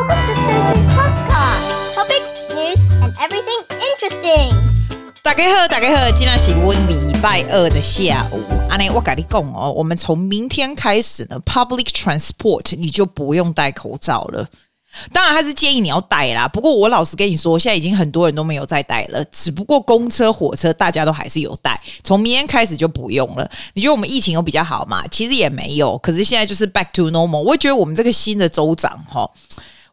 Welcome to Susie's podcast. Topics, news, and everything interesting. 大家好，大家好，今天是我礼拜二的下午。阿内，我跟你讲哦，我们从明天开始呢，public transport 你就不用戴口罩了。当然还是建议你要戴啦。不过我老实跟你说，现在已经很多人都没有再戴了。只不过公车、火车大家都还是有戴。从明天开始就不用了。你觉得我们疫情有比较好吗？其实也没有。可是现在就是 back to normal。我觉得我们这个新的州长哈，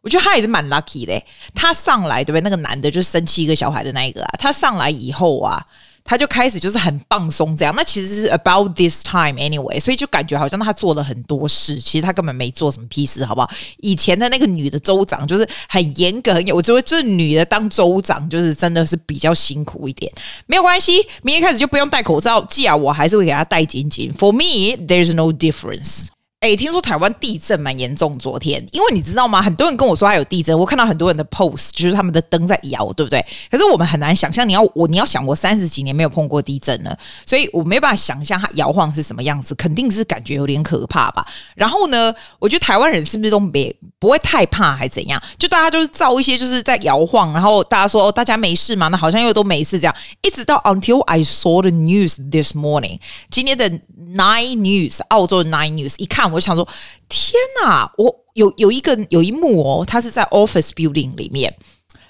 我觉得他也是蛮 lucky 的。他上来对不对？那个男的就是生七个小孩的那一个啊。他上来以后啊。他就开始就是很放松这样，那其实是 about this time anyway，所以就感觉好像他做了很多事，其实他根本没做什么屁事，好不好？以前的那个女的州长就是很严格，很严，我觉得这女的当州长就是真的是比较辛苦一点，没有关系，明天开始就不用戴口罩，既然我还是会给他戴紧紧。For me, there's no difference. 哎，听说台湾地震蛮严重，昨天，因为你知道吗？很多人跟我说还有地震，我看到很多人的 post，就是他们的灯在摇，对不对？可是我们很难想象，你要我你要想，我三十几年没有碰过地震了，所以我没办法想象它摇晃是什么样子，肯定是感觉有点可怕吧。然后呢，我觉得台湾人是不是都没不会太怕，还怎样？就大家就是造一些就是在摇晃，然后大家说哦，大家没事嘛，那好像又都没事这样，一直到 until I saw the news this morning，今天的 Nine News，澳洲的 Nine News，一看。我就想说，天哪！我有有一个有一幕哦，他是在 office building 里面，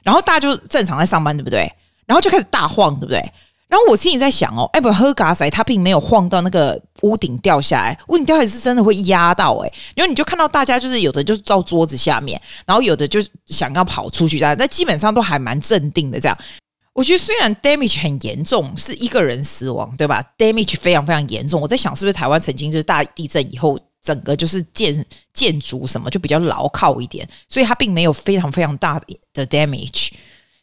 然后大家就正常在上班，对不对？然后就开始大晃，对不对？然后我心里在想哦，哎不，喝咖塞，他并没有晃到那个屋顶掉下来，屋顶掉下来是真的会压到哎，因为你就看到大家就是有的就是到桌子下面，然后有的就是想要跑出去，但基本上都还蛮镇定的这样。我觉得虽然 damage 很严重，是一个人死亡，对吧？damage 非常非常严重。我在想，是不是台湾曾经就是大地震以后，整个就是建建筑什么就比较牢靠一点，所以它并没有非常非常大的 damage，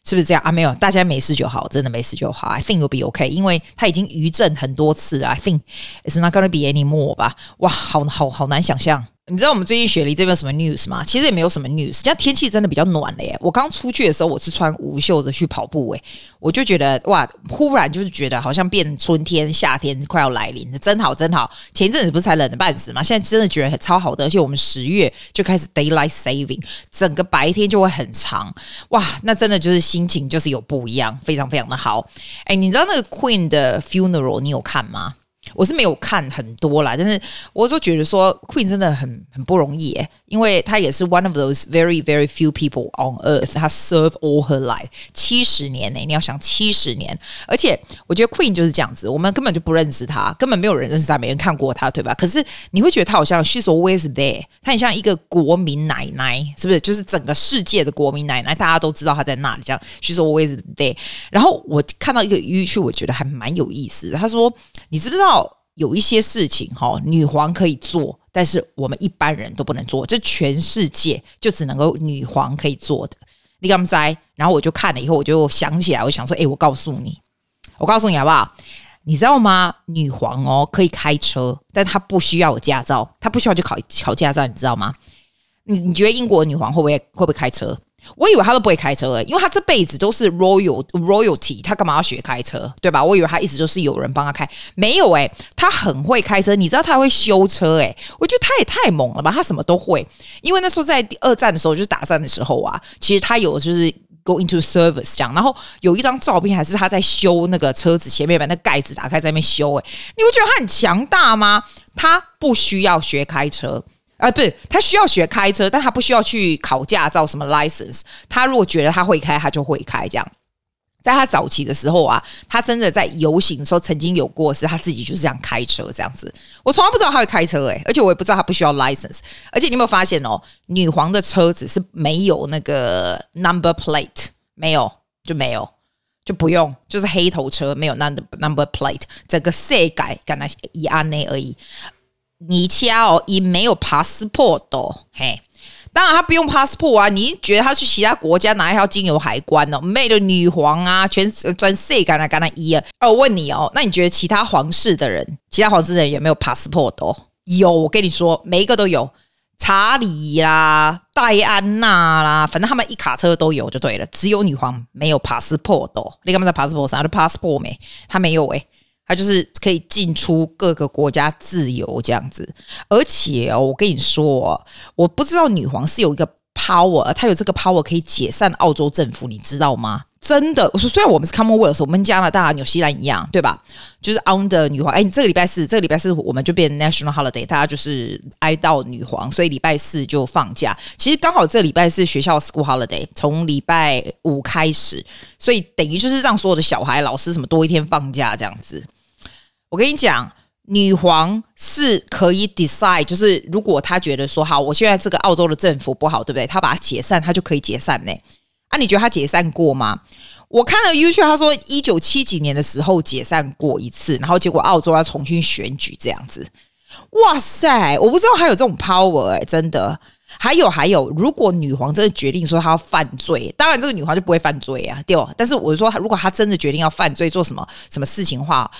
是不是这样啊？没有，大家没事就好，真的没事就好。I think will be okay，因为它已经余震很多次了。I think it's not gonna be any more 吧？哇，好好好难想象。你知道我们最近雪梨这边什么 news 吗？其实也没有什么 news，现在天气真的比较暖了耶。我刚出去的时候，我是穿无袖的去跑步，诶，我就觉得哇，忽然就是觉得好像变春天、夏天快要来临，真好真好。前一阵子不是才冷的半死吗？现在真的觉得超好的，而且我们十月就开始 daylight saving，整个白天就会很长，哇，那真的就是心情就是有不一样，非常非常的好。诶，你知道那个 Queen 的 funeral 你有看吗？我是没有看很多啦，但是我就觉得说 Queen 真的很很不容易诶，因为她也是 one of those very very few people on earth，她 serve all her life 七十年呢，你要想七十年，而且我觉得 Queen 就是这样子，我们根本就不认识她，根本没有人认识她，没人看过她，对吧？可是你会觉得她好像 she's always there，她很像一个国民奶奶，是不是？就是整个世界的国民奶奶，大家都知道她在那里，这样 she's always there。然后我看到一个语句我觉得还蛮有意思的，他说，你知不知道？有一些事情哈，女皇可以做，但是我们一般人都不能做。这全世界就只能够女皇可以做的。你敢不在？然后我就看了以后，我就想起来，我想说，诶，我告诉你，我告诉你好不好？你知道吗？女皇哦可以开车，但她不需要有驾照，她不需要去考考驾照，你知道吗？你你觉得英国女皇会不会会不会开车？我以为他都不会开车诶，因为他这辈子都是 royal royalty，他干嘛要学开车，对吧？我以为他一直就是有人帮他开，没有诶，他很会开车，你知道他会修车诶，我觉得他也太猛了吧，他什么都会。因为那时候在第二战的时候，就是打仗的时候啊，其实他有就是 go into service 这样，然后有一张照片还是他在修那个车子前面把那盖子打开在那边修诶，你会觉得他很强大吗？他不需要学开车。啊，不是，他需要学开车，但他不需要去考驾照，什么 license。他如果觉得他会开，他就会开。这样，在他早期的时候啊，他真的在游行的时候曾经有过，是他自己就是这样开车这样子。我从来不知道他会开车，诶，而且我也不知道他不需要 license。而且你有没有发现哦，女皇的车子是没有那个 number plate，没有就没有，就不用，就是黑头车没有 number number plate，整个色改跟那一样内而已。你家哦，也没有 passport 哦，嘿，当然他不用 passport 啊。你觉得他去其他国家哪一条经由海关哦？没的女皇啊，全专 C 干那干那一啊。哦，我问你哦，那你觉得其他皇室的人，其他皇室的人有没有 passport 哦？有，我跟你说，每一个都有。查理啦，戴安娜啦，反正他们一卡车都有就对了。只有女皇没有 passport 哦。你干嘛在 passport 上？他的 passport 没，他没有诶。他就是可以进出各个国家自由这样子，而且哦，我跟你说，我不知道女皇是有一个 power，她有这个 power 可以解散澳洲政府，你知道吗？真的，我说虽然我们是 Commonwealth，我们加拿大、纽西兰一样，对吧？就是 under 女皇。哎，这个礼拜四，这个礼拜四我们就变 national holiday，大家就是哀悼女皇，所以礼拜四就放假。其实刚好这个礼拜是学校 school holiday，从礼拜五开始，所以等于就是让所有的小孩、老师什么多一天放假这样子。我跟你讲，女皇是可以 decide，就是如果她觉得说好，我现在这个澳洲的政府不好，对不对？她把它解散，她就可以解散呢。啊、你觉得她解散过吗？我看了 YouTube，他说一九七几年的时候解散过一次，然后结果澳洲要重新选举这样子。哇塞，我不知道还有这种 power 哎、真的。还有还有，如果女皇真的决定说她要犯罪，当然这个女皇就不会犯罪啊，对吧？但是我说，如果她真的决定要犯罪，做什么什么事情的话。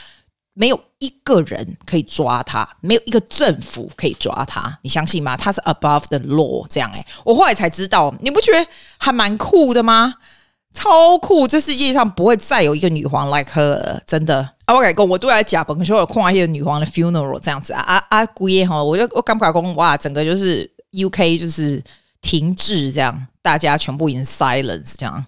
没有一个人可以抓他，没有一个政府可以抓他，你相信吗？他是 above the law 这样哎、我后来才知道，你不觉得还蛮酷的吗？超酷！这世界上不会再有一个女皇 like her，真的。啊，我改讲，我都来假本说有看一些女皇的 funeral 这样子啊啊啊！姑爷哈，我就我刚不敢讲，哇，整个就是 UK 就是停滞这样，大家全部 in silence 这样。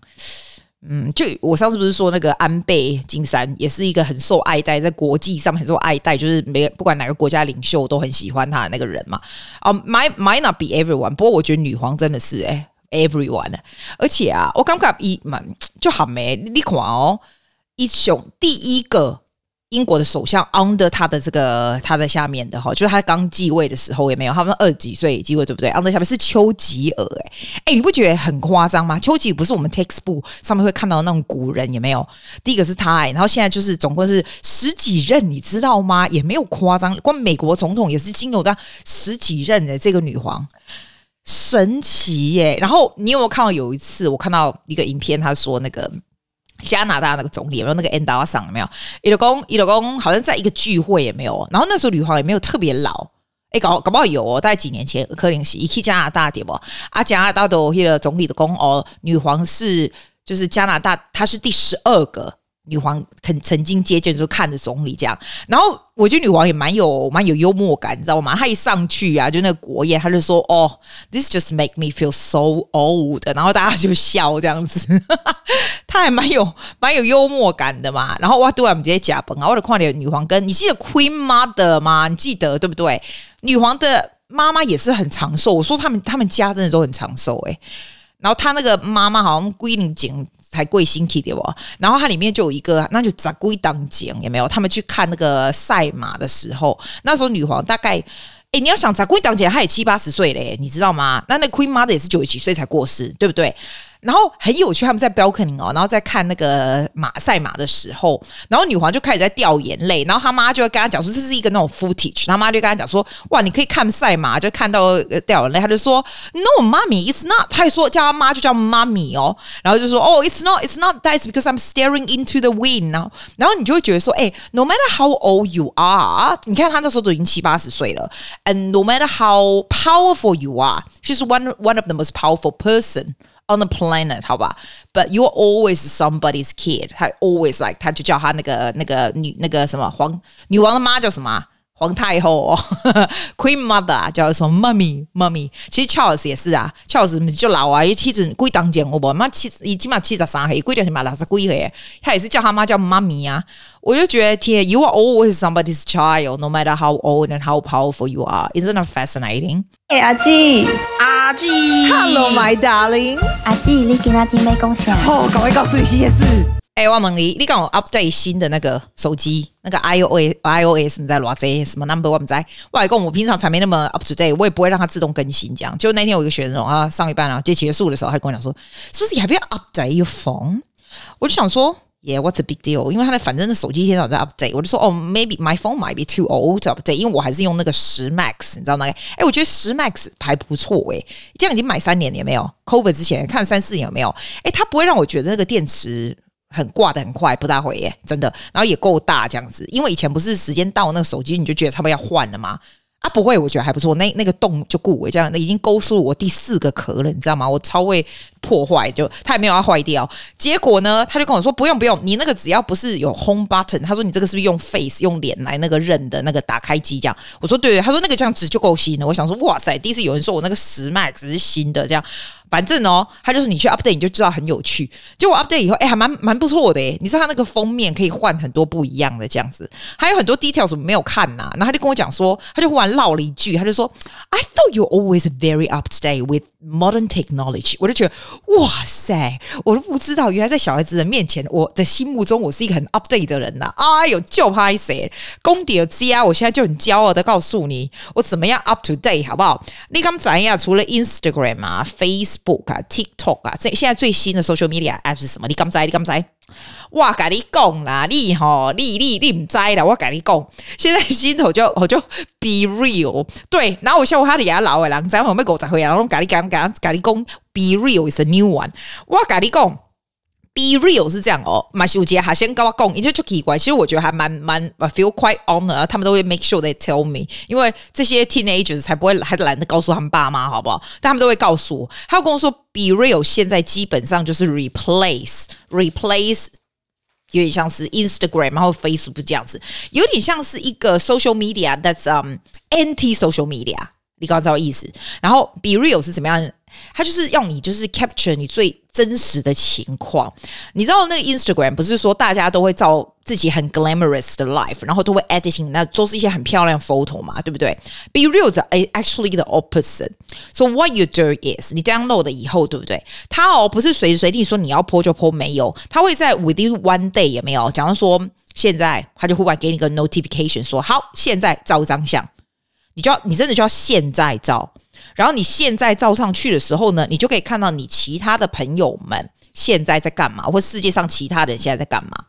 嗯，就我上次不是说那个安倍晋三也是一个很受爱戴，在国际上很受爱戴，就是每不管哪个国家领袖都很喜欢他的那个人嘛。哦、，might might not be everyone，不过我觉得女皇真的是哎、everyone，而且啊，我刚刚一蛮就好没你看哦，一雄第一个。英国的首相 under 他的这个他的下面的哈，就是他刚继位的时候也没有，他们二十几岁继位对不对？under 下面是丘吉尔哎哎，你不觉得很夸张吗？丘吉尔不是我们 textbook 上面会看到那种古人也没有，第一个是他，然后现在就是总共是十几任，你知道吗？也没有夸张，光美国总统也是经由到十几任的这个女皇，神奇耶！然后你有没有看到有一次我看到一个影片，他说那个。加拿大那个总理有没有那个 Enda 桑有没有？伊老公伊老公好像在一个聚会也没有，然后那时候女皇也没有特别老，哎搞搞不好有哦，大概几年前柯林西一去加拿大点不？啊加拿大的那个总理的公哦，女皇是就是加拿大，她是第十二个。女皇肯曾经接见，就看着总理这样，然后我觉得女皇也蛮有蛮有幽默感，你知道吗？她一上去啊，就那个国宴，她就说：“哦，this just make me feel so old。”然后大家就笑这样子，她还蛮有 蛮有幽默感的嘛。然后哇，对啊，我们直接假崩啊！我的跨年女皇跟你记得 Queen Mother 吗？你记得对不对？女皇的妈妈也是很长寿，我说他们他们家真的都很长寿哎。然后她那个妈妈好像归零景。才贵星体的哦，然后它里面就有一个，那就杂龟当景有没有？他们去看那个赛马的时候，那时候女皇大概，哎，你要想杂龟当景，她也七八十岁嘞，你知道吗？那那 Queen Mother 也是九十几岁才过世，对不对？然后很有趣，他们在 balcony 哦，然后在看那个马赛马的时候，然后女皇就开始在掉眼泪，然后他妈就会跟他讲说，这是一个那种 footage，他妈就跟他讲说，哇，你可以看赛马，就看到掉眼泪，他就说，No，mommy，it's not，他还说叫他妈就叫妈咪哦，然后就说，哦，it's not，it's not，that's because I'm staring into the wind，然后，然后你就会觉得说，哎，no matter how old you are，你看他那时候都已经七八十岁了，and no matter how powerful you are，she's one one of the most powerful person。 On the planet，好吧，But you're always somebody's kid。他 always like，他就叫他那个那个女那个什么皇女王的妈叫什么？ 皇太后哦，Queen Mother 叫什么？Mummy，Mummy。其实 Charles 也是啊，Charles 就老啊，一妻子归当家，我不妈妻已经嘛七十三岁，归掉什么六十几岁，他也是叫他妈叫妈咪啊。我就觉得天，You are always somebody's child，no matter how old and how powerful you are。Isn't that fascinating？哎，阿基，阿基，Hello my darling，阿基，你给阿基没贡献？好，赶快告诉你新鲜事。哎、欸，我问你，你刚好 update 新的那个手机，那个 iOS，iOS 你在哪只？什么 number 我不知道。我来讲，我平常才没那么 up to date，我也不会让它自动更新。这样，就那天有一个学生啊，上一半啊，就结束的时候，他跟我讲说，Susie have you update your phone？我就想说。Yeah，what's a big deal？因为他的反正的手机现在在 update，我就说哦，maybe my phone might be too old to update，因为我还是用那个十 Max，你知道吗？哎，我觉得十 Max 还不错诶，这样已经买三年了有没有？Cover 之前看三四年有没有？哎，它不会让我觉得那个电池很挂得很快，不大会耶，真的。然后也够大这样子，因为以前不是时间到那个手机你就觉得差不多要换了吗？啊，不会，我觉得还不错。那那个洞就固我，这样那已经勾出我第四个壳了，你知道吗？我超会破坏，就它也没有要坏掉。结果呢，他就跟我说不用不用，你那个只要不是有 home button，他说你这个是不是用 face 用脸来那个认的那个打开机这样？我说对对，他说那个这样子就够新了。我想说哇塞，第一次有人说我那个十 Max 是新的这样。反正哦，它就是你去 update 你就知道很有趣。就我 update 以后，哎，还蛮蛮不错的诶。你知道它那个封面可以换很多不一样的这样子，还有很多 details 没有看呐、然后他就跟我讲说，他就忽然唠了一句，他就说：“I thought you always very up to date with modern technology。”我就觉得哇塞，我都不知道，原来在小孩子的面前，我的心目中我是一个很 update 的人呐、啊。哎呦，就拍谁公底儿家，我现在就很骄傲的告诉你，我怎么样 up to date 好不好？你刚才呀，除了 Instagram 啊、，Face Book 啊、TikTok 啊，这现在最新的 social media app 是什么？你刚在你刚在哇，跟你讲啦，你吼，你你你唔知啦，我跟你讲，现在心头就我就 be real，对，然后我笑我哈里亚老诶人，咱后面狗仔会然后跟你讲讲跟你讲 be real is a new one，我跟你讲。Be real 是这样哦，马修杰还先跟我讲，因为就奇怪，其实我觉得还蛮蛮，I feel quite honor，他们都会 make sure they tell me，因为这些 teenagers 才不会还懒得告诉他们爸妈，好不好？但他们都会告诉我，他跟我说，Be real 现在基本上就是 replace replace，有点像是 Instagram 然后 Facebook 这样子，有点像是一个 social media that's um anti social media，你刚刚知道意思？然后 Be real 是怎么样？他就是要你就是 capture 你最真实的情况，你知道那个 Instagram 不是说大家都会照自己很 glamorous 的 life，然后都会 editing，那都是一些很漂亮 photo 嘛，对不对？Be real 的 actually the opposite。So what you do is 你 download 以后，对不对？他哦不是随时随地说你要 po 就 po，没有，他会在 within one day 有没有？假如说现在他就忽然给你个 notification 说好，现在照张相，你就要你真的就要现在照。然后你现在照上去的时候呢，你就可以看到你其他的朋友们现在在干嘛，或世界上其他人现在在干嘛。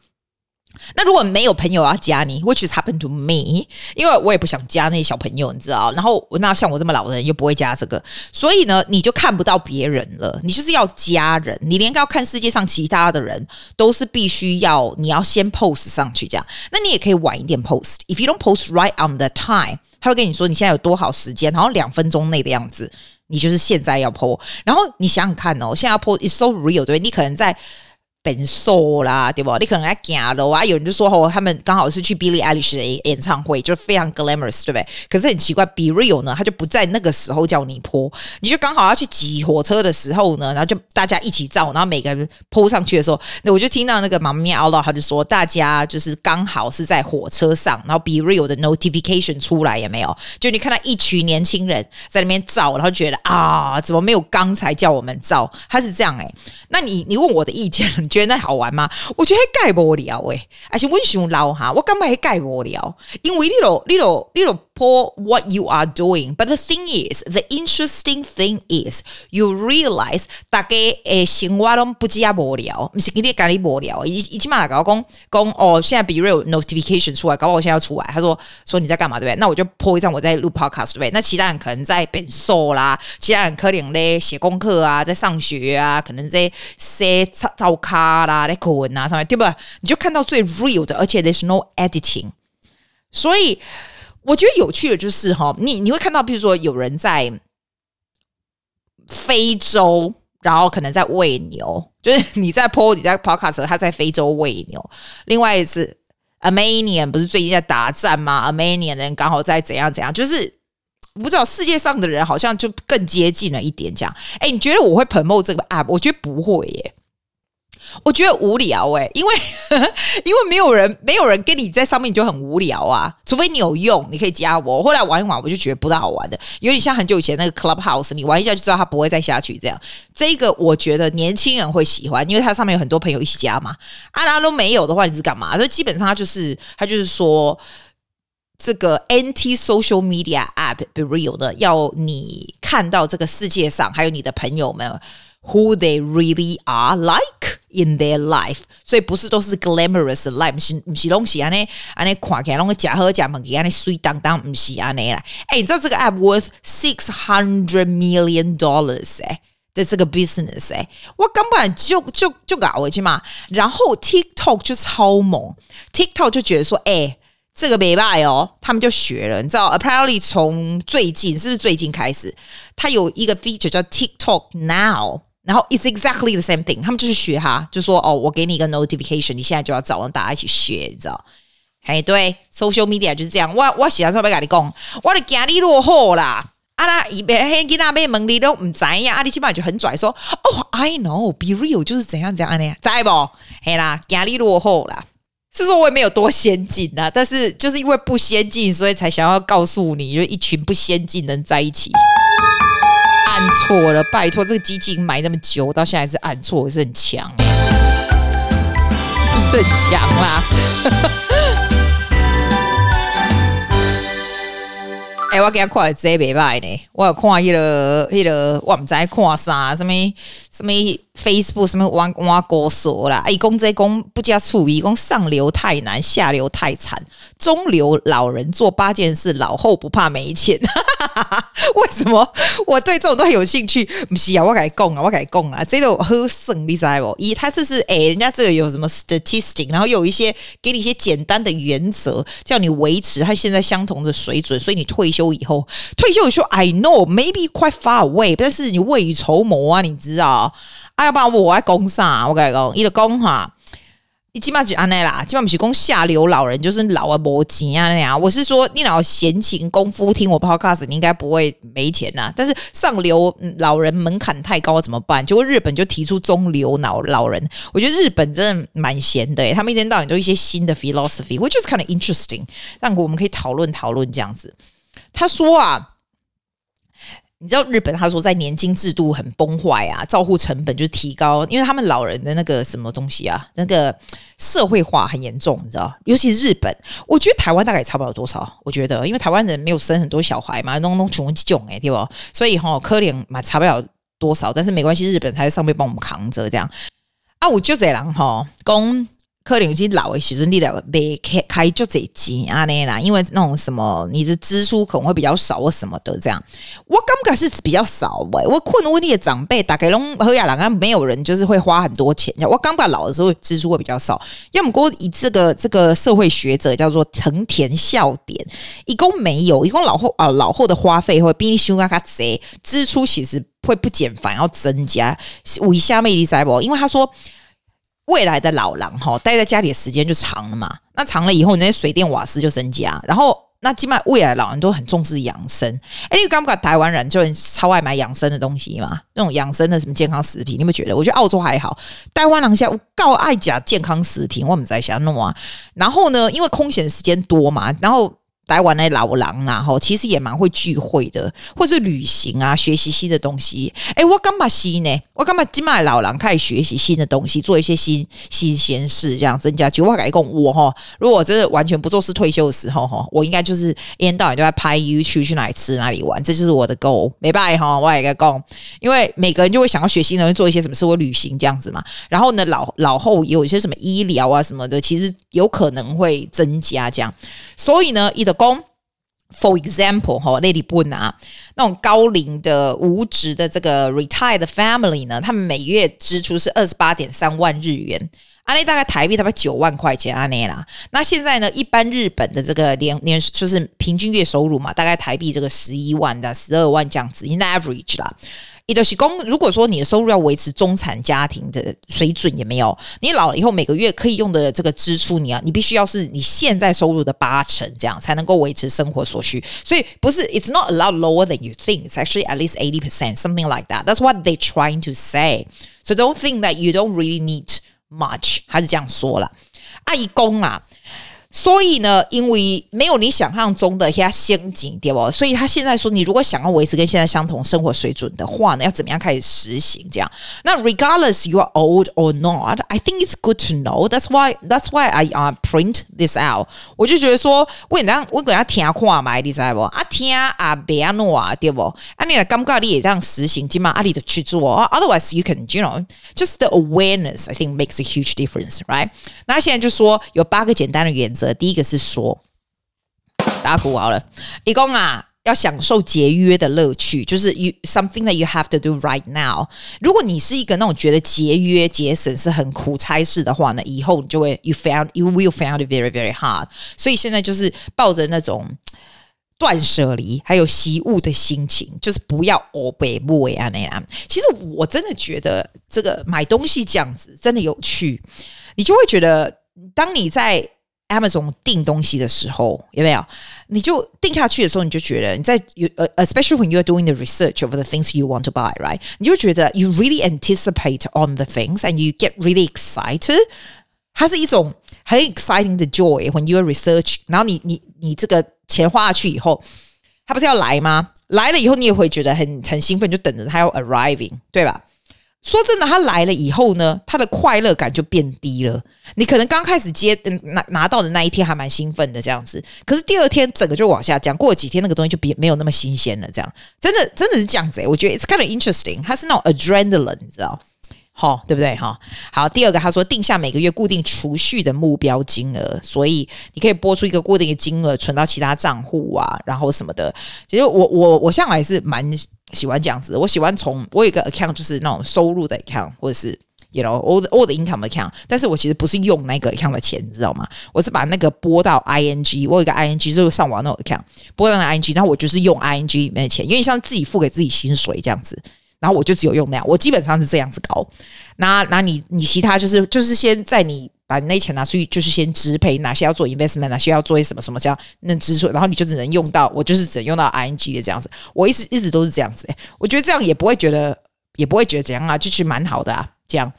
那如果没有朋友要加你，which is happened to me，因为我也不想加那些小朋友，你知道。然后那像我这么老的人又不会加这个，所以呢，你就看不到别人了。你就是要加人，你连要看世界上其他的人都是必须要你要先 post 上去这样。那你也可以晚一点 post。If you don't post right on the time，他会跟你说你现在有多好时间，然后两分钟内的样子，你就是现在要 po。然后你想想看哦，现在要 po is so real，对不对？你可能在。很瘦啦，对不？你可能在行路啊，有人就说哦，他们刚好是去 Billie Eilish 的演唱会，就非常 glamorous，对不对？可是很奇怪，Be Real 呢，他就不在那个时候叫你 po，你就刚好要去挤火车的时候呢，然后就大家一起照，然后每个人 po 上去的时候，那我就听到那个妈咪嗷嗷，他就说大家就是刚好是在火车上，然后 Be Real 的 notification 出来也没有，就你看到一群年轻人在那边照，然后觉得啊，怎么没有刚才叫我们照？他是这样哎、那你你问我的意见？觉觉得那好玩吗？我觉得盖无聊诶，而且温想老哈，我感觉还盖无聊，因为你都你都你都。For what you are doing, but the thing is, the interesting thing is, you realize 大家诶生活都不只啊无聊，不是今天讲你无聊，以以起码来讲讲讲哦，现在比 Real notification 出来，搞不好我现在要出来，他说说你在干嘛，对不对？那我就 po 一张我在录 podcast，对不对？那其他人可能在变瘦啦，其他人可能咧写功课啊，在上学啊，可能在写照照卡啦，在口吻啊上面，对不？你就看到最 real 的，而且 there's no editing，所以。我觉得有趣的就是哈，你你会看到，比如说有人在非洲，然后可能在喂牛，就是你在 po 你在 podcast，他在非洲喂牛。另外一次 Armenian 不是最近在打战吗？Armenian 人刚好在怎样怎样，就是我不知道世界上的人好像就更接近了一点这样。哎，你觉得我会 promote 这个 app？我觉得不会耶。我觉得无聊哎、欸，因为呵呵 因为没有人没有人跟你在上面，你就很无聊啊。除非你有用，你可以加我。后来玩一玩，我就觉得不大好玩的，有点像很久以前那个 Clubhouse，你玩一下就知道它不会再下去这样。这个我觉得年轻人会喜欢，因为它上面有很多朋友一起加嘛。啊，然后都没有的话，你是干嘛？所以基本上它就是它就是说这个 anti social media app be real 的，要你看到这个世界上还有你的朋友们。Who they really are like in their life，所以不是都是 glamorous life，不是不是东西啊？呢啊呢看起来拢个假好假猛，给啊呢水当当，不是啊呢啦。哎，你知道这个 app worth six hundred million dollars 哎，在这个 business 哎，我根本就就就搞回去嘛。然后 TikTok 就超猛，TikTok 就觉得说，哎，这个没败哦，他们就学了。你知道，apparently 从最近是不是最近开始，它有一个 feature 叫 TikTok Now。然后 it's exactly the same thing，他们就是学哈，就说哦，我给你一个 notification，你现在就要找人大家一起学，你知道？嘿，对，social media 就是这样。我我喜欢说要跟你讲，我的家里落后啦，啊那一边黑吉那边门里都唔知呀，阿里基本上就很拽说，哦，I know，be real 就是怎样怎样呢？知不？嘿啦，压力落后啦。是说我也没有多先进啦，但是就是因为不先进，所以才想要告诉你，就一群不先进人在一起。按错了，拜托，这个基金买那么久，到现在还是按错，是很强，是不是很强啦？哎、欸，我给他看这没卖呢，我有看一、那个一、那个，我唔知看啥，什么什么 Facebook 什么挖挖狗说啦，一公这公不加醋，一公上流太难，下流太惨，中流老人做八件事，老后不怕没钱。为什么我对这种都很有兴趣？不是啊，我改供啊，我改供啊，这个很省，你知不？一，他这是哎，人家这个有什么 statistic，然后有一些给你一些简单的原则，叫你维持他现在相同的水准，所以你退休以后，退休以后，I know maybe quite far away，但是你未雨绸缪啊，你知道？哎、啊，要不然我爱供啥？我改供，一个供哈。你起码就安内啦，起码不是讲下流老人，就是老啊没钱啊那样。我是说，你老闲情功夫听我 podcast，你应该不会没钱呐。但是上流老人门槛太高怎么办？结果日本就提出中流老老人，我觉得日本真的蛮闲的，他们一天到晚都一些新的 philosophy，which is kind of interesting，让我们可以讨论讨论这样子。他说啊。你知道日本他说在年金制度很崩坏啊，照护成本就提高，因为他们老人的那个什么东西啊，那个社会化很严重，你知道？尤其是日本，我觉得台湾大概也差不了多少。我觉得，因为台湾人没有生很多小孩嘛，弄弄穷穷哎，对不？所以哈，可怜嘛，差不了多少。但是没关系，日本他在上面帮我们扛着这样。啊，我就这样哈，公。可能已经老的时候，你得没开开就这钱啊那啦，因为那种什么你的支出可能会比较少或什么的这样。我感觉是比较少喂，我困问你的长辈大概拢和亚郎啊，没有人就是会花很多钱。我感觉老的时候支出会比较少。要么过以这个这个社会学者叫做藤田孝典，一共没有，一共老后啊老后的花费会比你凶啊卡贼，支出其实会不减反要增加。以下魅力在不？因为他说。未来的老人哈，待在家里的时间就长了嘛。那长了以后，那些水电瓦斯就增加。然后，那基本上未来老人都很重视养生。哎、你敢不敢台湾人就很超爱买养生的东西嘛？那种养生的什么健康食品，你有没有觉得？我觉得澳洲还好，台湾人现在告爱假健康食品，我们在想弄啊。然后呢，因为空闲时间多嘛，然后。台湾的老人呐，吼，其实也蛮会聚会的，或是旅行啊，学习新的东西。哎、我干嘛新呢？我干嘛今麦老狼开始学习新的东西，做一些新新鲜事，这样增加。就我改讲，我哈，如果我真的完全不做事，退休的时候哈，我应该就是一天到晚都在拍 YouTube 去哪里吃哪里玩，这就是我的 goal。没办法哈，我也该讲，因为每个人就会想要学新的东西，做一些什么事，或旅行这样子嘛。然后呢，老老后有一些什么医疗啊什么的，其实有可能会增加这样。所以呢，一的。工，for example，哈，那里不拿那种高龄的无职的这个 retired family 呢，他们每月支出是二十八点三万日元，阿内大概台币大概九万块钱阿内啦。那现在呢，一般日本的这个年年就是平均月收入嘛，大概台币这个十一万的十二万这样子，in average 啦。你的是工，如果说你的收入要维持中产家庭的水准也没有，你老了以后每个月可以用的这个支出，你要你必须要是你现在收入的八成，这样才能够维持生活所需。所以不是，it's not a lot lower than you think. It's actually at least eighty percent, something like that. That's what they trying to say. So don't think that you don't really need much. 还是这样说了，阿姨公啊。所以呢，因为没有你想象中的遐先进，对不？所以他现在说，你如果想要维持跟现在相同生活水准的话呢，要怎么样开始实行这样？那 regardless you are old or not, I think it's good to know. That's why that's why I uh print this out. 我就觉得说，我让我给他听话嘛，你知不？啊听啊别啊弄啊，对不？啊你的尴尬你也这样实行，起码阿里的去做。Otherwise you can, you know, just the awareness I think makes a huge difference, right? 那现在就说有八个简单的原则。第一个是说，打鼓好了，一共啊要享受节约的乐趣，就是 you something that you have to do right now。如果你是一个那种觉得节约节省是很苦差事的话呢，以后你就会 you found you will found it very very hard。所以现在就是抱着那种断舍离还有惜物的心情，就是不要欧北不为啊那样。其实我真的觉得这个买东西这样子真的有趣，你就会觉得。当你在 Amazon 订东西的时候，有没有？你就订下去的时候，你就觉得你在呃，especially when you are doing the research of the things you want to buy, right？你就觉得 you really anticipate on the things and you get really excited。它是一种很 exciting 的 joy when you are research。然后你你你这个钱花下去以后，它不是要来吗？来了以后，你也会觉得很很兴奋，就等着它要 arriving，对吧？ 说真的，他来了以后呢，他的快乐感就变低了。你可能刚开始接拿拿到的那一天还蛮兴奋的这样子，可是第二天整个就往下降，过了几天那个东西就比没有那么新鲜了。这样真的真的是这样子，我觉得 it's kind of interesting，它是那种 adrenaline，你知道。好，对不对？哈，好。第二个，他说定下每个月固定储蓄的目标金额，所以你可以拨出一个固定的金额存到其他账户啊，然后什么的。其实我我我向来是蛮喜欢这样子。我喜欢从我有一个 account 就是那种收入的 account，或者是 you know all the all the income account。但是我其实不是用那个 account 的钱，你知道吗？我是把那个拨到 ing，我有一个 ing 就是上网那种 account，拨到那 ing，然后我就是用 ing 里面的钱，因为像自己付给自己薪水这样子。然后我就只有用那样，我基本上是这样子搞。那那你你其他就是就是先在你把那钱拿出去，就是先支配哪些要做 investment，哪些要做些什么什么这样那支出，然后你就只能用到，我就是只能用到 ing 的这样子。我一直一直都是这样子，欸，我觉得这样也不会觉得也不会觉得怎样啊，就是蛮好的啊，这样。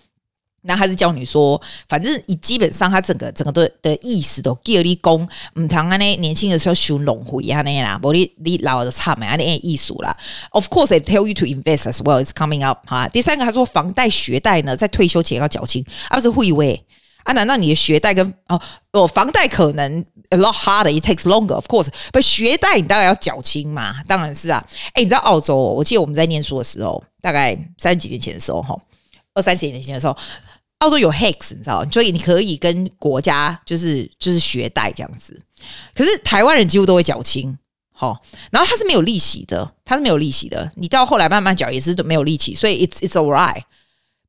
那还是教你说，反正你基本上他整个整个的的意思都叫你讲，唔同啊呢，年轻的时候修农会啊那啦，不你你老的差没啊那意思啦。Of course, they tell you to invest as well. It's coming up 哈。第三个他说，房贷学贷呢，在退休前要缴清，而、啊、不是会为啊？难道你的学贷跟哦哦房贷可能 a lot harder, it takes longer. Of course, but 学贷你当然要缴清嘛，当然是啊。哎，你知道澳洲？我记得我们在念书的时候，大概三十几年前的时候，哈，二三十年前的时候。澳洲有 hex，你知道，所以你可以跟国家就是就是学贷这样子。可是台湾人几乎都会缴清，好，然后它是没有利息的，它是没有利息的。你到后来慢慢缴也是没有利息，所以 it's it's alright。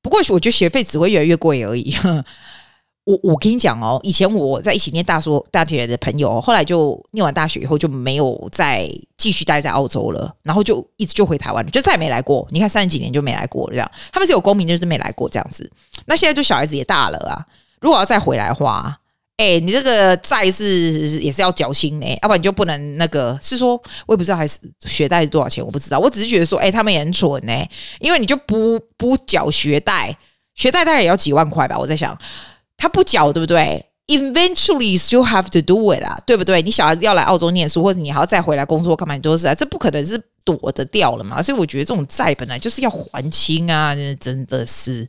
不过我觉得学费只会越来越贵而已。我我跟你讲哦，以前我在一起念大学大学的朋友，后来就念完大学以后就没有再继续待在澳洲了，然后就一直就回台湾，就再也没来过。你看三十几年就没来过，这样他们是有公民，就是没来过这样子。那现在就小孩子也大了啊，如果要再回来的话，哎、你这个债是也是要缴清哎，要不然你就不能那个。是说我也不知道还是学贷是多少钱，我不知道。我只是觉得说，哎、他们也很蠢哎，因为你就不不缴学贷，学贷大概也要几万块吧，我在想。他不缴，对不对？Eventually, you have to do it 啊，对不对？你小孩子要来澳洲念书，或者你还要再回来工作，干嘛你都是啊，这不可能是躲得掉了嘛。所以我觉得这种债本来就是要还清啊，真的是。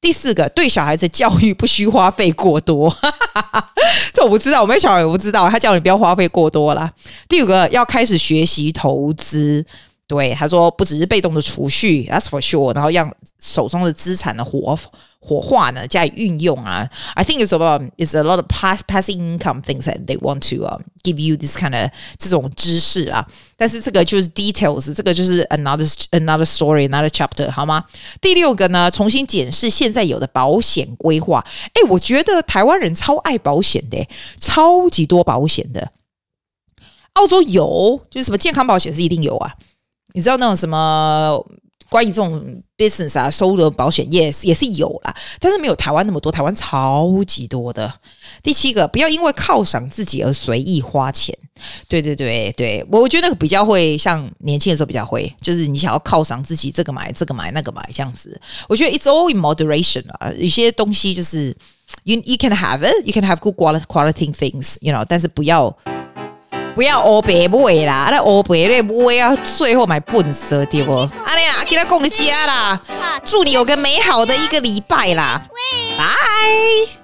第四个，对小孩子教育不需花费过多，这我不知道，我没小孩，我不知道。他叫你不要花费过多啦。第五个，要开始学习投资。对，他说不只是被动的储蓄，That's for sure，然后让手中的资产的活活化呢加以运用啊。I think it's about it's a lot of pass passive income things that they want to um, give you this kind of 这种知识啊。但是这个就是 details，这个就是 another another story another chapter 好吗？第六个呢，重新检视现在有的保险规划。哎，我觉得台湾人超爱保险的，超级多保险的。澳洲有，就是什么健康保险是一定有啊。你知道那种什么 关于这种 business 啊，收入保险业也是有啦，但是没有台湾那么多，台湾超级多的。第七个，不要因为犒赏自己而随意花钱。对对对对，我我觉得那个比较会像年轻的时候比较会，就是你想要犒赏自己，这个买这个买那个买这样子。我觉得 it's all in moderation 啊，有些东西就是 you you can have it，you can have good quality quality things，you know，但是不要。不要欧白买啦，那欧白咧买啊，最后买笨死对不？阿丽啊，给他供你家啦，祝你有个美好的一个礼拜啦，拜。